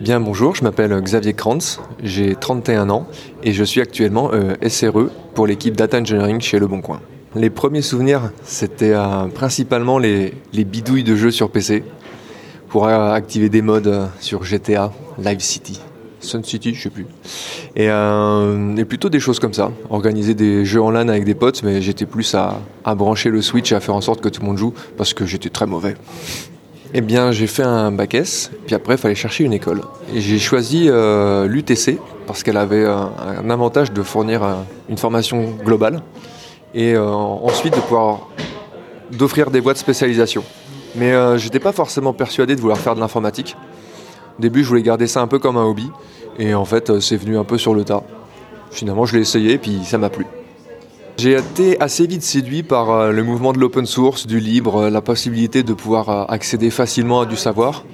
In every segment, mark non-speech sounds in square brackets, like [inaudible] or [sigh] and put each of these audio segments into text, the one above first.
Bien bonjour, je m'appelle Xavier Krantz, j'ai 31 ans et je suis actuellement euh, SRE pour l'équipe Data Engineering chez Le Bon Coin. Les premiers souvenirs, c'était euh, principalement les, bidouilles de jeux sur PC pour euh, activer des modes sur GTA, Live City, Sun City, je sais plus. Et, plutôt des choses comme ça, organiser des jeux en LAN avec des potes, mais j'étais plus à brancher le Switch et à faire en sorte que tout le monde joue parce que j'étais très mauvais. Eh bien, j'ai fait un bac S, puis après, il fallait chercher une école. J'ai choisi euh, l'UTC parce qu'elle avait un, avantage de fournir euh, une formation globale et euh, ensuite de pouvoir d'offrir des voies de spécialisation. Mais je n'étais pas forcément persuadé de vouloir faire de l'informatique. Au début, je voulais garder ça un peu comme un hobby, et en fait, c'est venu un peu sur le tas. Finalement, je l'ai essayé, puis ça m'a plu. J'ai été assez vite séduit par euh, le mouvement de l'open source, du libre, euh, la possibilité de pouvoir euh, accéder facilement à du savoir,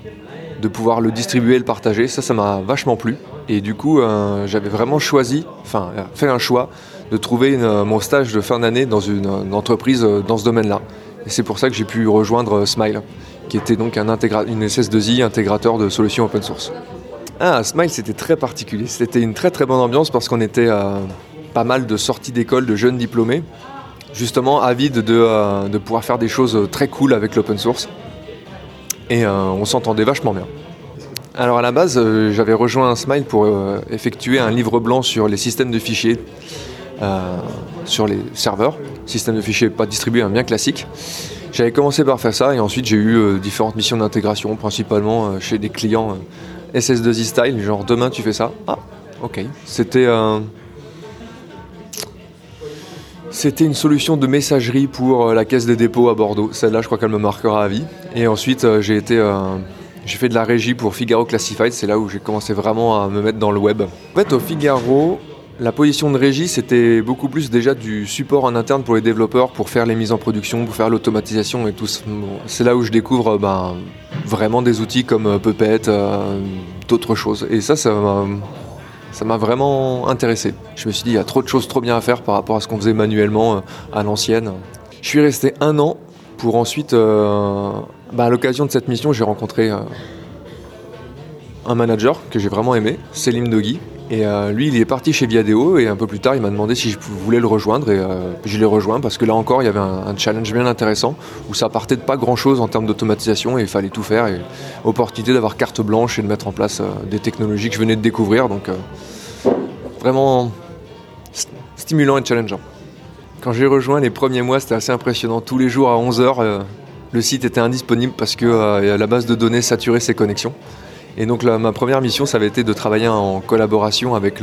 de pouvoir le distribuer le partager. Ça, ça m'a vachement plu. Et du coup, j'avais vraiment choisi, enfin, fait un choix de trouver mon stage de fin d'année dans une, entreprise dans ce domaine-là. Et c'est pour ça que j'ai pu rejoindre Smile, qui était donc un une SS2I intégrateur de solutions open source. Ah, Smile, c'était très particulier. C'était une très très bonne ambiance parce qu'on était pas mal de sorties d'école de jeunes diplômés, justement avides de, euh, de, pouvoir faire des choses très cool avec l'open source. Et euh, on s'entendait vachement bien. Alors à la base, euh, j'avais rejoint Smile pour effectuer un livre blanc sur les systèmes de fichiers, sur les serveurs, système de fichiers pas distribué, un bien classique. J'avais commencé par faire ça et ensuite j'ai eu différentes missions d'intégration, principalement chez des clients SS2I style, genre demain tu fais ça. Ah, ok. C'était c'était une solution de messagerie pour euh, la caisse des dépôts à Bordeaux. Celle-là, je crois qu'elle me marquera à vie. Et ensuite, euh, euh, j'ai fait de la régie pour Figaro Classified. C'est là où j'ai commencé vraiment à me mettre dans le web. En fait, au Figaro, la position de régie, c'était beaucoup plus déjà du support en interne pour les développeurs, pour faire les mises en production, pour faire l'automatisation et tout. C'est là où je découvre ben, vraiment des outils comme Puppet, d'autres choses. Et ça, ça m'a ça m'a vraiment intéressé. Je me suis dit, il y a trop de choses trop bien à faire par rapport à ce qu'on faisait manuellement euh, à l'ancienne. Je suis resté un an pour ensuite, euh, bah, à l'occasion de cette mission, j'ai rencontré euh, un manager que j'ai vraiment aimé, Selim Dogui, et euh, lui, il est parti chez Viadeo et un peu plus tard, il m'a demandé si je voulais le rejoindre et euh, je l'ai rejoint parce que là encore, il y avait un, challenge bien intéressant où ça partait de pas grand chose en termes d'automatisation et il fallait tout faire et opportunité d'avoir carte blanche et de mettre en place euh, des technologies que je venais de découvrir. Donc vraiment stimulant et challengeant. Quand j'ai rejoint les premiers mois, c'était assez impressionnant. Tous les jours à 11h, le site était indisponible parce que la base de données saturait ses connexions. Et donc ma première mission, ça avait été de travailler en collaboration avec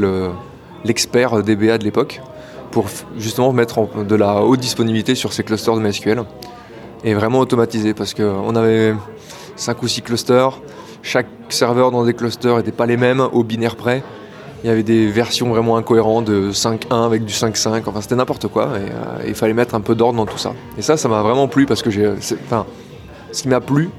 l'expert DBA de l'époque pour justement mettre de la haute disponibilité sur ces clusters de MySQL et vraiment automatiser parce qu'on avait 5 ou 6 clusters, chaque serveur dans des clusters n'était pas les mêmes au binaire près. Il y avait des versions vraiment incohérentes de 5.1 avec du 5.5, enfin c'était n'importe quoi et euh, il fallait mettre un peu d'ordre dans tout ça. Et ça, ça m'a vraiment plu parce que. Enfin, ce qui m'a plu,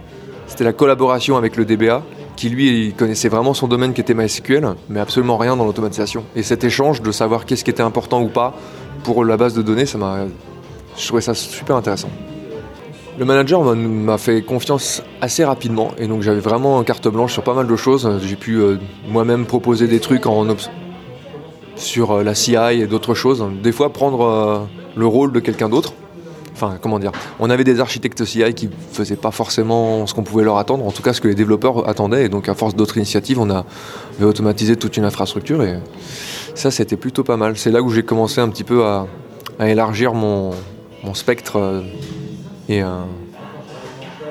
c'était la collaboration avec le DBA qui lui il connaissait vraiment son domaine qui était MySQL, mais absolument rien dans l'automatisation. Et cet échange de savoir qu'est-ce qui était important ou pas pour la base de données, ça m'a, je trouvais ça super intéressant. Le manager m'a fait confiance assez rapidement et donc j'avais vraiment carte blanche sur pas mal de choses. J'ai pu euh, moi-même proposer des trucs en sur euh, la CI et d'autres choses. Des fois prendre euh, le rôle de quelqu'un d'autre enfin comment dire, on avait des architectes CI qui faisaient pas forcément ce qu'on pouvait leur attendre, en tout cas ce que les développeurs attendaient, et donc à force d'autres initiatives, on a automatisé toute une infrastructure, et ça c'était plutôt pas mal. C'est là où j'ai commencé un petit peu à, élargir mon, spectre euh, et, euh,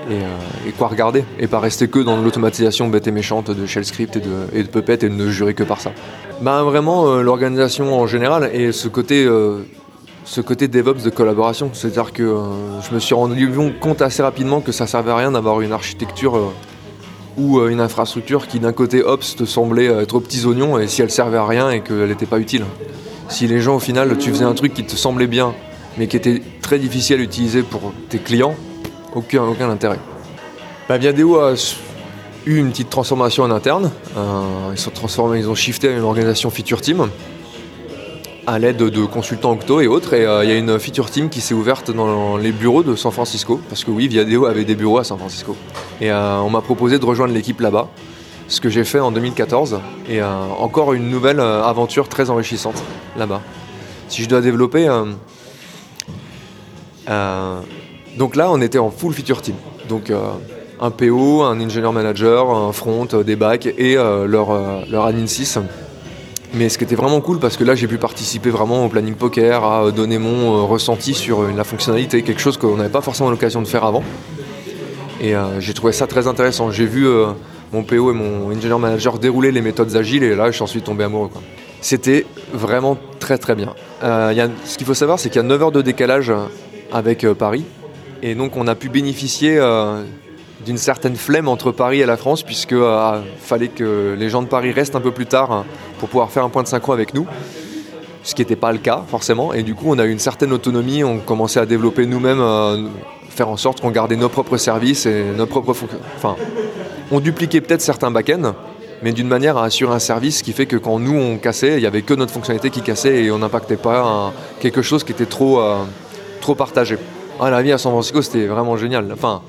euh, et, quoi regarder, et pas rester que dans l'automatisation bête et méchante de shell script et de, et de Puppet et ne jurer que par ça. Ben vraiment l'organisation en général et ce côté ce côté DevOps de collaboration. C'est-à-dire que euh, je me suis rendu compte assez rapidement que ça servait à rien d'avoir une architecture euh, ou euh, une infrastructure qui d'un côté Ops te semblait être aux petits oignons et si elle servait à rien et qu'elle n'était pas utile. Si les gens au final tu faisais un truc qui te semblait bien mais qui était très difficile à utiliser pour tes clients, aucun, intérêt. Bah, Viadeo a eu une petite transformation en interne. ils ils ont shifté à une organisation feature team à l'aide de consultants Octo et autres. Et euh, il y a une feature team qui s'est ouverte dans les bureaux de San Francisco, parce que oui, Viadeo avait des bureaux à San Francisco. Et euh, on m'a proposé de rejoindre l'équipe là-bas, ce que j'ai fait en 2014 et encore une nouvelle aventure très enrichissante là-bas. Si je dois développer donc là, on était en full feature team. Donc un PO, un ingénieur manager, un front, des bacs et leur, leur admin 6 mais ce qui était vraiment cool parce que là j'ai pu participer vraiment au planning poker, à donner mon euh, ressenti sur la fonctionnalité, quelque chose qu'on n'avait pas forcément l'occasion de faire avant. Et euh, j'ai trouvé ça très intéressant. J'ai vu euh, mon PO et mon engineer manager dérouler les méthodes agiles et là j'en suis tombé amoureux. C'était vraiment très très bien. ce qu'il faut savoir c'est qu'il y a 9 heures de décalage avec Paris et donc on a pu bénéficier d'une certaine flemme entre Paris et la France, puisque euh, fallait que les gens de Paris restent un peu plus tard hein, pour pouvoir faire un point de synchro avec nous, ce qui n'était pas le cas forcément. Et du coup, on a eu une certaine autonomie, on commençait à développer nous-mêmes, euh, faire en sorte qu'on gardait nos propres services et nos propres Enfin, on dupliquait peut-être certains back-ends, mais d'une manière à assurer un service qui fait que quand nous on cassait, il n'y avait que notre fonctionnalité qui cassait et on n'impactait pas quelque chose qui était trop, euh, trop partagé. Ah, la vie à San Francisco, c'était vraiment génial. Enfin,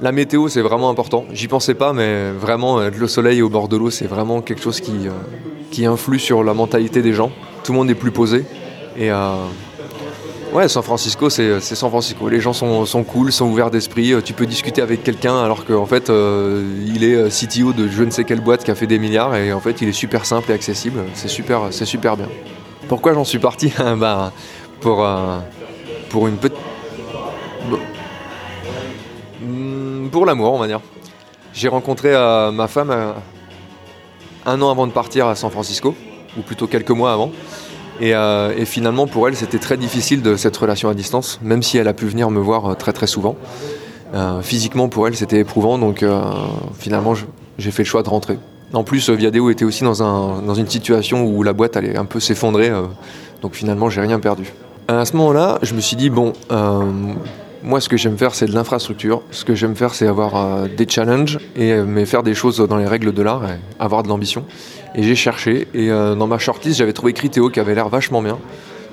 la météo, c'est vraiment important. J'y pensais pas, mais vraiment, euh, le soleil au bord de l'eau, c'est vraiment quelque chose qui, euh, qui influe sur la mentalité des gens. Tout le monde est plus posé. Et euh, ouais, San Francisco, c'est San Francisco. Les gens sont, sont cool, sont ouverts d'esprit. Tu peux discuter avec quelqu'un alors qu'en fait, il est CTO de je ne sais quelle boîte qui a fait des milliards et en fait, il est super simple et accessible. C'est super, super bien. Pourquoi j'en suis parti? [laughs] Pour, pour une petite pour l'amour, on va dire. J'ai rencontré euh, ma femme euh, un an avant de partir à San Francisco, ou plutôt quelques mois avant. Et, euh, finalement, pour elle, c'était très difficile de cette relation à distance, même si elle a pu venir me voir très très souvent. physiquement, pour elle, c'était éprouvant, donc finalement, j'ai fait le choix de rentrer. En plus, Viadeo était aussi dans une situation où la boîte allait un peu s'effondrer, donc finalement, j'ai rien perdu. À ce moment-là, je me suis dit, bon, moi, ce que j'aime faire, c'est de l'infrastructure. Ce que j'aime faire, c'est avoir euh, des challenges, et, euh, mais faire des choses dans les règles de l'art, et avoir de l'ambition. Et j'ai cherché, et euh, dans ma shortlist, j'avais trouvé Criteo qui avait l'air vachement bien.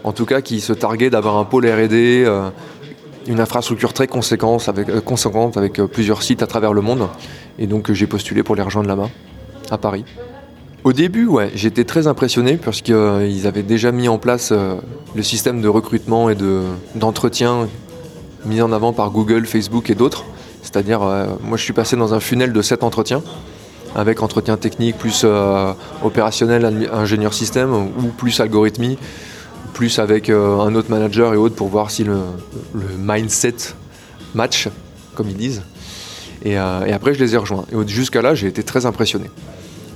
En tout cas, qui se targuait d'avoir un pôle R&D, une infrastructure très conséquente avec, conséquente avec plusieurs sites à travers le monde. Et donc, j'ai postulé pour les rejoindre là-bas, à Paris. Au début, ouais, j'étais très impressionné parce qu'ils avaient déjà mis en place le système de recrutement et d'entretien mis en avant par Google, Facebook et d'autres. C'est-à-dire, euh, moi je suis passé dans un funnel de 7 entretiens, avec entretien technique plus euh, opérationnel, ingénieur système, ou plus algorithmie, plus avec euh, un autre manager et autres pour voir si le, mindset match, comme ils disent. Et, après je les ai rejoints. Et jusqu'à là j'ai été très impressionné.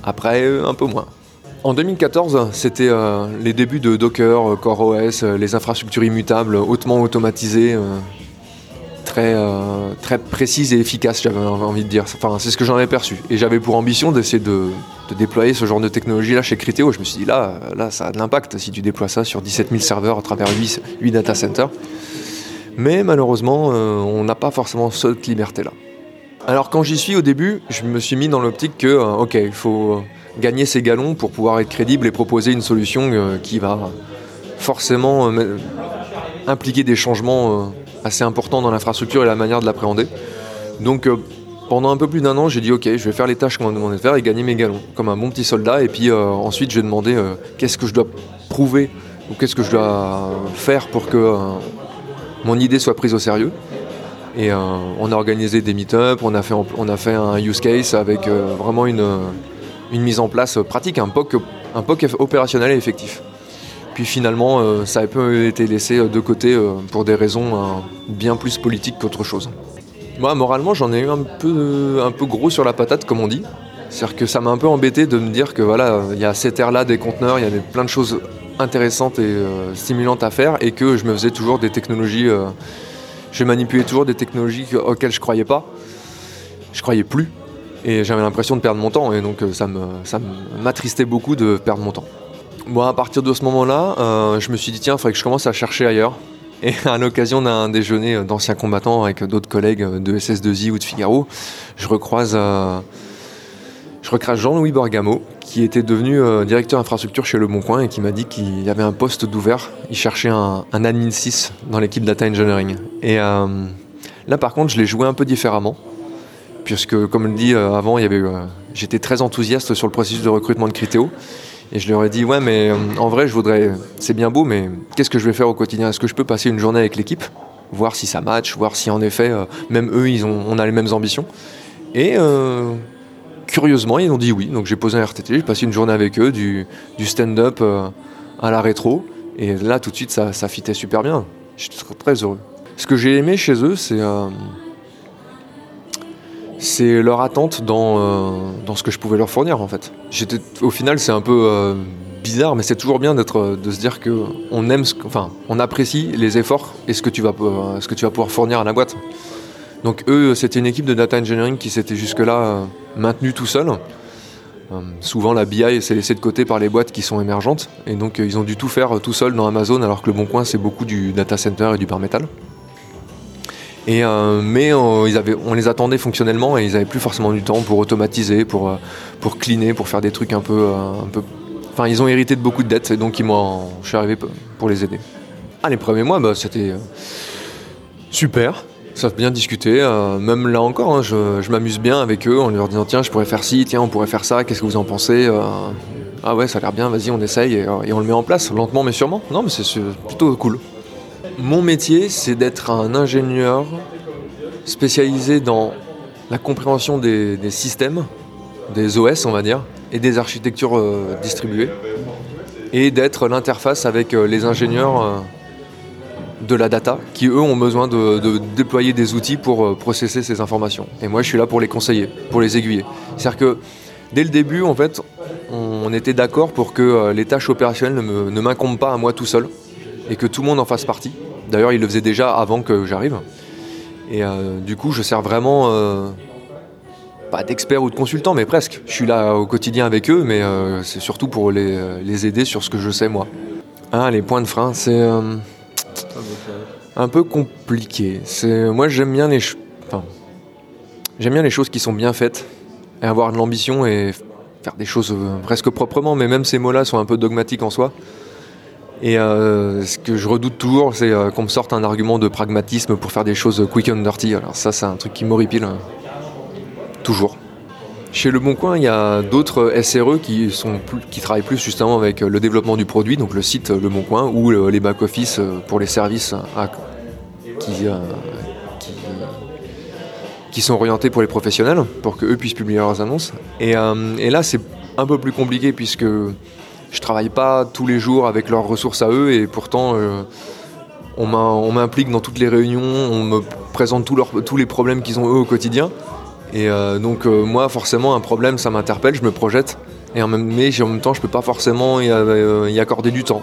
Après, un peu moins. En 2014, c'était les débuts de Docker, CoreOS, les infrastructures immutables, hautement automatisées, très, euh, précise et efficace, j'avais envie de dire. Enfin, c'est ce que j'en ai perçu. Et j'avais pour ambition d'essayer de, déployer ce genre de technologie là chez Criteo. Je me suis dit, là, là ça a de l'impact si tu déploies ça sur 17 000 serveurs à travers 8, 8 data centers. Mais malheureusement, euh, on n'a pas forcément cette liberté-là. Alors quand j'y suis au début, je me suis mis dans l'optique que, euh, ok, il faut gagner ses galons pour pouvoir être crédible et proposer une solution qui va forcément impliquer des changements assez important dans l'infrastructure et la manière de l'appréhender. Donc euh, pendant un peu plus d'un an, j'ai dit ok, je vais faire les tâches qu'on m'a demandé de faire et gagner mes galons, comme un bon petit soldat. Et puis euh, ensuite, j'ai demandé euh, qu'est-ce que je dois prouver ou qu'est-ce que je dois faire pour que mon idée soit prise au sérieux. Et on a organisé des meet-ups, on, a fait, on a fait un use case avec vraiment une, une mise en place pratique, un POC, un POC opérationnel et effectif. Puis finalement, euh, ça a été laissé euh, de côté euh, pour des raisons bien plus politiques qu'autre chose. Moi, moralement, j'en ai eu un peu, gros sur la patate, comme on dit. C'est-à-dire que ça m'a un peu embêté de me dire que voilà, il y a cette ère-là des conteneurs, il y avait plein de choses intéressantes et stimulantes à faire, et que je me faisais toujours des technologies, je manipulais toujours des technologies auxquelles je croyais pas, je croyais plus, et j'avais l'impression de perdre mon temps, et donc ça m'attristait beaucoup de perdre mon temps. Bon, à partir de ce moment-là, euh, je me suis dit, tiens, il faudrait que je commence à chercher ailleurs. Et [laughs] à l'occasion d'un déjeuner d'anciens combattants avec d'autres collègues de SS2I ou de Figaro, je recroise, euh, je Jean-Louis Borgamo, qui était devenu euh, directeur infrastructure chez Le Bon Coin et qui m'a dit qu'il y avait un poste d'ouvert. Il cherchait un, admin 6 dans l'équipe Data Engineering. Et là, par contre, je l'ai joué un peu différemment, puisque, comme je le dit avant, j'étais très enthousiaste sur le processus de recrutement de Criteo. Et je leur ai dit, ouais, mais en vrai, je voudrais, c'est bien beau, mais qu'est-ce que je vais faire au quotidien? Est-ce que je peux passer une journée avec l'équipe? Voir si ça match, voir si en effet, même eux, ils ont, on a les mêmes ambitions. Et curieusement, ils ont dit oui. Donc j'ai posé un RTT, j'ai passé une journée avec eux, du, stand-up euh, à la rétro. Et là, tout de suite, ça, ça fitait super bien. J'étais très, heureux. Ce que j'ai aimé chez eux, c'est euh, c'est leur attente dans, euh, dans ce que je pouvais leur fournir en fait. J'étais, au final, c'est un peu bizarre, mais c'est toujours bien d'être, de se dire que on aime, enfin, on apprécie les efforts et ce que tu vas, ce pouvoir fournir à la boîte. Donc eux, c'était une équipe de data engineering qui s'était jusque-là euh, maintenue tout seul. Euh, souvent la BI s'est laissée de côté par les boîtes qui sont émergentes et donc euh, ils ont dû tout faire tout seul dans Amazon alors que le Bon Coin c'est beaucoup du data center et du bar metal. Et, mais avaient, on les attendait fonctionnellement et ils n'avaient plus forcément du temps pour automatiser, pour, pour cleaner, pour faire des trucs un peu. Enfin ils ont hérité de beaucoup de dettes et donc ils je suis arrivé pour les aider. Ah, les premiers mois bah, c'était super. Ça bien discuter, euh, même là encore, hein, je, m'amuse bien avec eux en leur disant tiens je pourrais faire ci, tiens on pourrait faire ça, qu'est-ce que vous en pensez euh, Ah ouais ça a l'air bien, vas-y on essaye et, et, on le met en place, lentement mais sûrement. Non mais c'est plutôt cool. Mon métier c'est d'être un ingénieur spécialisé dans la compréhension des, systèmes, des OS on va dire, et des architectures euh, distribuées, et d'être l'interface avec les ingénieurs de la data qui eux ont besoin de, déployer des outils pour euh, processer ces informations. Et moi je suis là pour les conseiller, pour les aiguiller. C'est-à-dire que dès le début en fait on était d'accord pour que euh, les tâches opérationnelles ne m'incombent pas à moi tout seul et que tout le monde en fasse partie. D'ailleurs il le faisait déjà avant que j'arrive. Et euh, du coup je sers vraiment pas d'expert ou de consultant mais presque. Je suis là au quotidien avec eux mais c'est surtout pour les, aider sur ce que je sais moi. Ah, les points de frein, c'est un peu compliqué. Moi j'aime bien les enfin, j'aime bien les choses qui sont bien faites et avoir de l'ambition et faire des choses euh, presque proprement. Mais même ces mots-là sont un peu dogmatiques en soi. Et euh, ce que je redoute toujours, c'est euh, qu'on me sorte un argument de pragmatisme pour faire des choses quick and dirty. Alors ça, c'est un truc qui m'horripile. Hein. Toujours. Chez Le Bon Coin, il y a d'autres SRE qui, travaillent plus justement avec le développement du produit, donc le site Le Bon Coin, ou les back-office pour les services qui, sont orientés pour les professionnels, pour qu'eux puissent publier leurs annonces. Euh, et là, c'est un peu plus compliqué puisque je travaille pas tous les jours avec leurs ressources à eux, et pourtant... Euh, on m'implique dans toutes les réunions, on me présente tous, les problèmes qu'ils ont eux au quotidien. Et euh, donc euh, moi forcément un problème ça m'interpelle, je me projette, et en même, mais en même temps je peux pas forcément y, accorder du temps.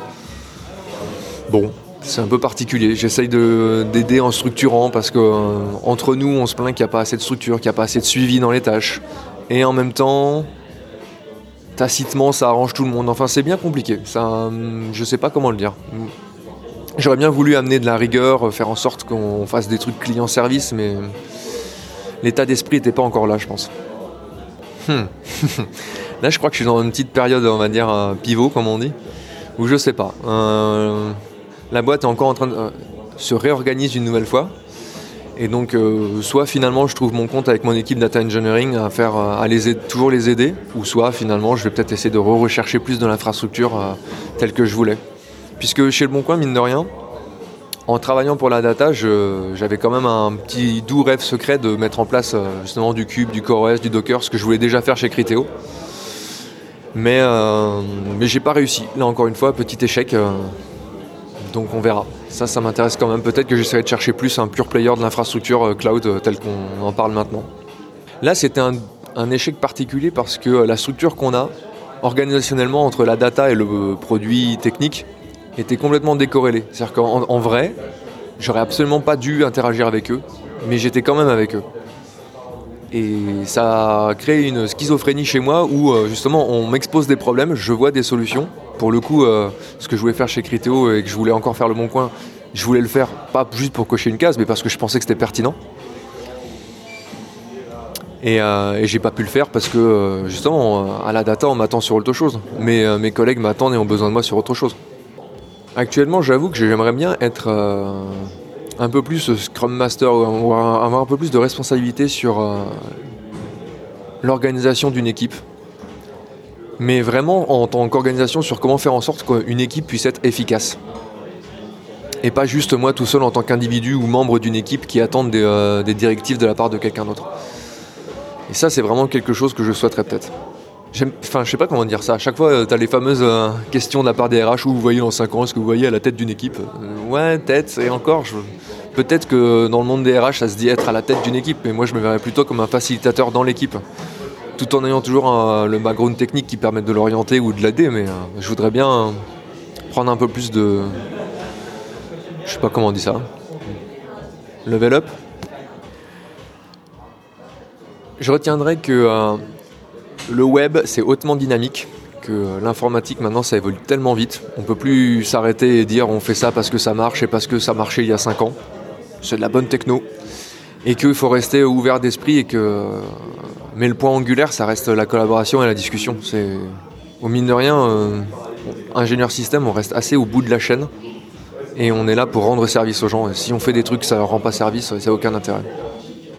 Bon, c'est un peu particulier. J'essaye d'aider en structurant parce que entre nous on se plaint qu'il n'y a pas assez de structure, qu'il n'y a pas assez de suivi dans les tâches. Et en même temps, tacitement ça arrange tout le monde. Enfin c'est bien compliqué. Ça, je sais pas comment le dire. J'aurais bien voulu amener de la rigueur, faire en sorte qu'on fasse des trucs client-service, mais l'état d'esprit n'était pas encore là, je pense. Hmm. [laughs] là, je crois que je suis dans une petite période, on va dire, euh, pivot, comme on dit, où je sais pas. Euh, la boîte est encore en train de euh, se réorganiser une nouvelle fois. Et donc, soit finalement, je trouve mon compte avec mon équipe Data Engineering à faire, à les toujours les aider, ou soit finalement, je vais peut-être essayer de rechercher plus de l'infrastructure telle que je voulais. Puisque chez Le Bon Coin, mine de rien, en travaillant pour la data, j'avais quand même un petit doux rêve secret de mettre en place euh, justement du Cube, du CoreOS, du Docker, ce que je voulais déjà faire chez Criteo. Mais, euh, mais j'ai pas réussi. Là encore une fois, petit échec. Euh, donc on verra. Ça, ça m'intéresse quand même. Peut-être que j'essaierai de chercher plus un pur player de l'infrastructure cloud tel qu'on en parle maintenant. Là, c'était un, un, échec particulier parce que la structure qu'on a, organisationnellement, entre la data et le produit technique, était complètement décorrélé. C'est-à-dire qu'en vrai, j'aurais absolument pas dû interagir avec eux, mais j'étais quand même avec eux. Et ça a créé une schizophrénie chez moi où euh, justement on m'expose des problèmes, je vois des solutions. Pour le coup, euh, ce que je voulais faire chez Criteo et que je voulais encore faire le bon coin, je voulais le faire pas juste pour cocher une case, mais parce que je pensais que c'était pertinent. Et, euh, et j'ai pas pu le faire parce que justement à la data on m'attend sur autre chose. Mais mes collègues m'attendent et ont besoin de moi sur autre chose. Actuellement, j'avoue que j'aimerais bien être euh, un peu plus Scrum Master ou avoir un peu plus de responsabilité sur, euh, l'organisation d'une équipe. Mais vraiment en tant qu'organisation sur comment faire en sorte qu'une équipe puisse être efficace. Et pas juste moi tout seul en tant qu'individu ou membre d'une équipe qui attendent des, euh, des directives de la part de quelqu'un d'autre. Et ça, c'est vraiment quelque chose que je souhaiterais peut-être. Enfin, je sais pas comment dire ça. À chaque fois, tu as les fameuses euh, questions de la part des RH où vous voyez dans 5 ans, est-ce que vous voyez à la tête d'une équipe? Euh, Ouais, tête, et encore, peut-être que dans le monde des RH, ça se dit être à la tête d'une équipe, mais moi je me verrais plutôt comme un facilitateur dans l'équipe. Tout en ayant toujours le background technique qui permet de l'orienter ou de l'aider, mais je voudrais bien prendre un peu plus de, je sais pas comment on dit ça. Level up. Je retiendrai que euh, le web, c'est hautement dynamique, que l'informatique maintenant, ça évolue tellement vite. On peut plus s'arrêter et dire on fait ça parce que ça marche et parce que ça marchait il y a 5 ans. C'est de la bonne techno. Et qu'il faut rester ouvert d'esprit et que. Mais le point angulaire, ça reste la collaboration et la discussion. Au mine de rien, euh, ingénieur système, on reste assez au bout de la chaîne et on est là pour rendre service aux gens. Si on fait des trucs, ça leur rend pas service, ça n'a aucun intérêt.